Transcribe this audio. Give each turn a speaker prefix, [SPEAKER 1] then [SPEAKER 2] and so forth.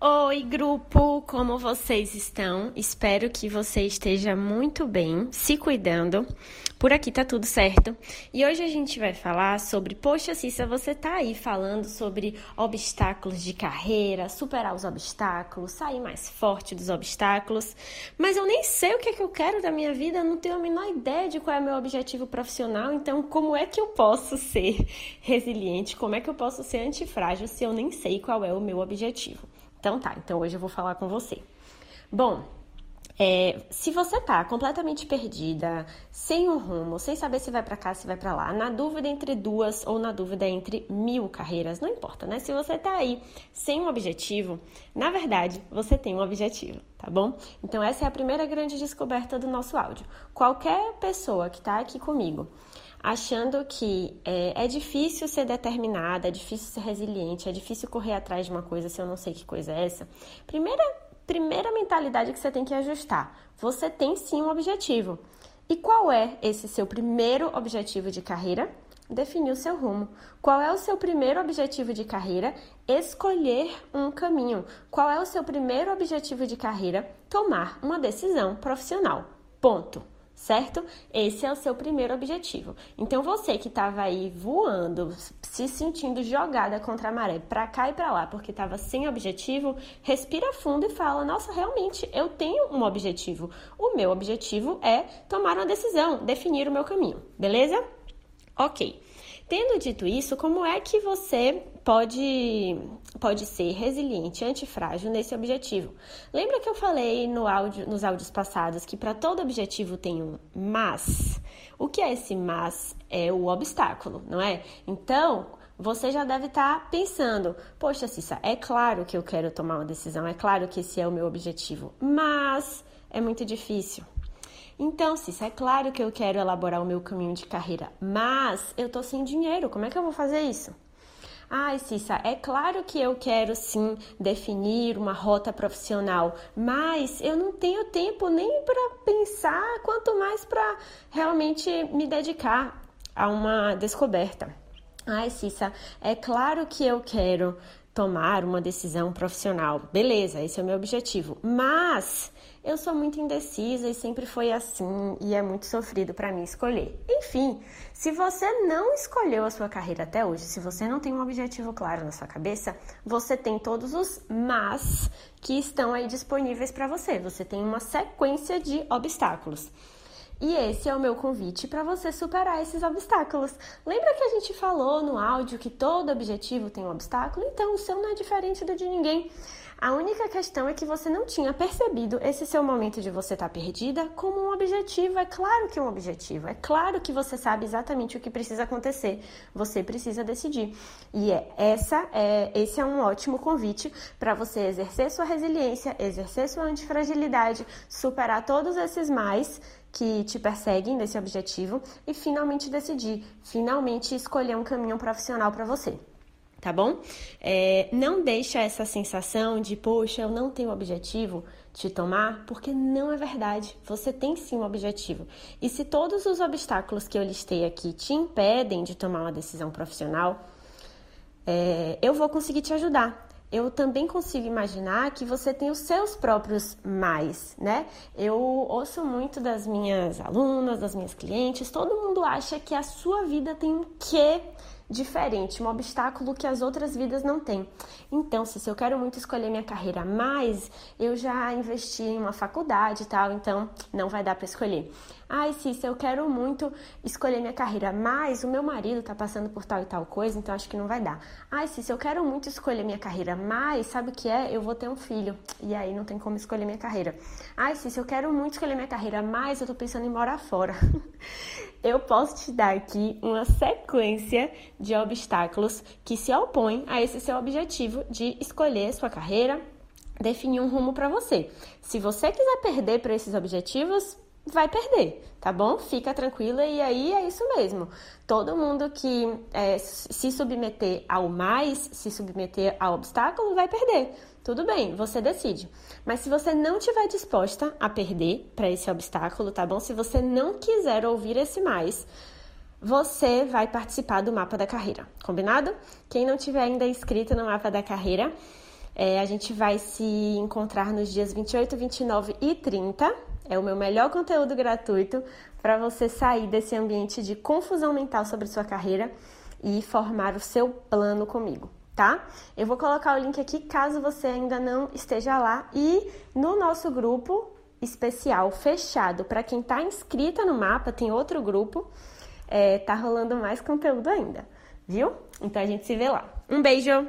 [SPEAKER 1] Oi, grupo! Como vocês estão? Espero que você esteja muito bem, se cuidando. Por aqui tá tudo certo. E hoje a gente vai falar sobre, poxa, Cissa, você tá aí falando sobre obstáculos de carreira, superar os obstáculos, sair mais forte dos obstáculos, mas eu nem sei o que é que eu quero da minha vida, não tenho a menor ideia de qual é o meu objetivo profissional, então como é que eu posso ser resiliente? Como é que eu posso ser antifrágil se eu nem sei qual é o meu objetivo? Então tá, então hoje eu vou falar com você. Bom, é, se você tá completamente perdida, sem um rumo, sem saber se vai para cá, se vai para lá, na dúvida entre duas ou na dúvida entre mil carreiras, não importa, né? Se você tá aí sem um objetivo, na verdade, você tem um objetivo, tá bom? Então essa é a primeira grande descoberta do nosso áudio. Qualquer pessoa que tá aqui comigo achando que é, é, difícil ser determinada, é difícil ser resiliente, é difícil correr atrás de uma coisa se eu não sei que coisa é essa. Primeira, primeira mentalidade que você tem que ajustar: você tem sim um objetivo. E qual é esse seu primeiro objetivo de carreira? Definir o seu rumo. Qual é o seu primeiro objetivo de carreira? Escolher um caminho. Qual é o seu primeiro objetivo de carreira? Tomar uma decisão profissional. Ponto certo? Esse é o seu primeiro objetivo. Então você que estava aí voando, se sentindo jogada contra a maré, para cá e para lá, porque estava sem objetivo, respira fundo e fala: "Nossa, realmente eu tenho um objetivo. O meu objetivo é tomar uma decisão, definir o meu caminho". Beleza? OK. Tendo dito isso, como é que você pode, pode ser resiliente, antifrágil nesse objetivo? Lembra que eu falei no áudio, nos áudios passados que para todo objetivo tem um mas? O que é esse mas? É o obstáculo, não é? Então, você já deve estar tá pensando: poxa, Cissa, é claro que eu quero tomar uma decisão, é claro que esse é o meu objetivo, mas é muito difícil. Então, Cissa, é claro que eu quero elaborar o meu caminho de carreira, mas eu tô sem dinheiro, como é que eu vou fazer isso? Ai, Cissa, é claro que eu quero sim definir uma rota profissional, mas eu não tenho tempo nem para pensar, quanto mais para realmente me dedicar a uma descoberta. Ai, Cissa, é claro que eu quero tomar uma decisão profissional. Beleza, esse é o meu objetivo. Mas eu sou muito indecisa e sempre foi assim e é muito sofrido para mim escolher. Enfim, se você não escolheu a sua carreira até hoje, se você não tem um objetivo claro na sua cabeça, você tem todos os mas que estão aí disponíveis para você. Você tem uma sequência de obstáculos. E esse é o meu convite para você superar esses obstáculos. Lembra que a gente falou no áudio que todo objetivo tem um obstáculo? Então o seu não é diferente do de ninguém. A única questão é que você não tinha percebido esse seu momento de você estar tá perdida como um objetivo. É claro que é um objetivo. É claro que você sabe exatamente o que precisa acontecer. Você precisa decidir. E é essa é esse é um ótimo convite para você exercer sua resiliência, exercer sua antifragilidade, superar todos esses mais que te perseguem nesse objetivo e finalmente decidir, finalmente escolher um caminho profissional para você. Tá bom? É, não deixa essa sensação de, poxa, eu não tenho objetivo te tomar, porque não é verdade. Você tem sim um objetivo. E se todos os obstáculos que eu listei aqui te impedem de tomar uma decisão profissional, é, eu vou conseguir te ajudar eu também consigo imaginar que você tem os seus próprios mais, né? Eu ouço muito das minhas alunas, das minhas clientes, todo mundo acha que a sua vida tem um quê diferente, um obstáculo que as outras vidas não têm. Então, se eu quero muito escolher minha carreira mais, eu já investi em uma faculdade e tal, então não vai dar para escolher. Ai, Cissa, eu quero muito escolher minha carreira, mas o meu marido tá passando por tal e tal coisa, então acho que não vai dar. Ai, Cissa, eu quero muito escolher minha carreira, mas sabe o que é? Eu vou ter um filho, e aí não tem como escolher minha carreira. Ai, Cissa, eu quero muito escolher minha carreira, mas eu tô pensando em morar fora. eu posso te dar aqui uma sequência de obstáculos que se opõem a esse seu objetivo de escolher sua carreira, definir um rumo para você. Se você quiser perder para esses objetivos, vai perder, tá bom? Fica tranquila e aí é isso mesmo. Todo mundo que é, se submeter ao mais, se submeter ao obstáculo, vai perder. Tudo bem, você decide. Mas se você não estiver disposta a perder para esse obstáculo, tá bom? Se você não quiser ouvir esse mais, você vai participar do mapa da carreira, combinado? Quem não tiver ainda inscrito no mapa da carreira, É, a gente vai se encontrar nos dias 28, 29 e 30. É o meu melhor conteúdo gratuito para você sair desse ambiente de confusão mental sobre sua carreira e formar o seu plano comigo, tá? Eu vou colocar o link aqui caso você ainda não esteja lá e no nosso grupo especial fechado para quem está inscrita no mapa, tem outro grupo, é, tá rolando mais conteúdo ainda, viu? Então a gente se vê lá. Um beijo!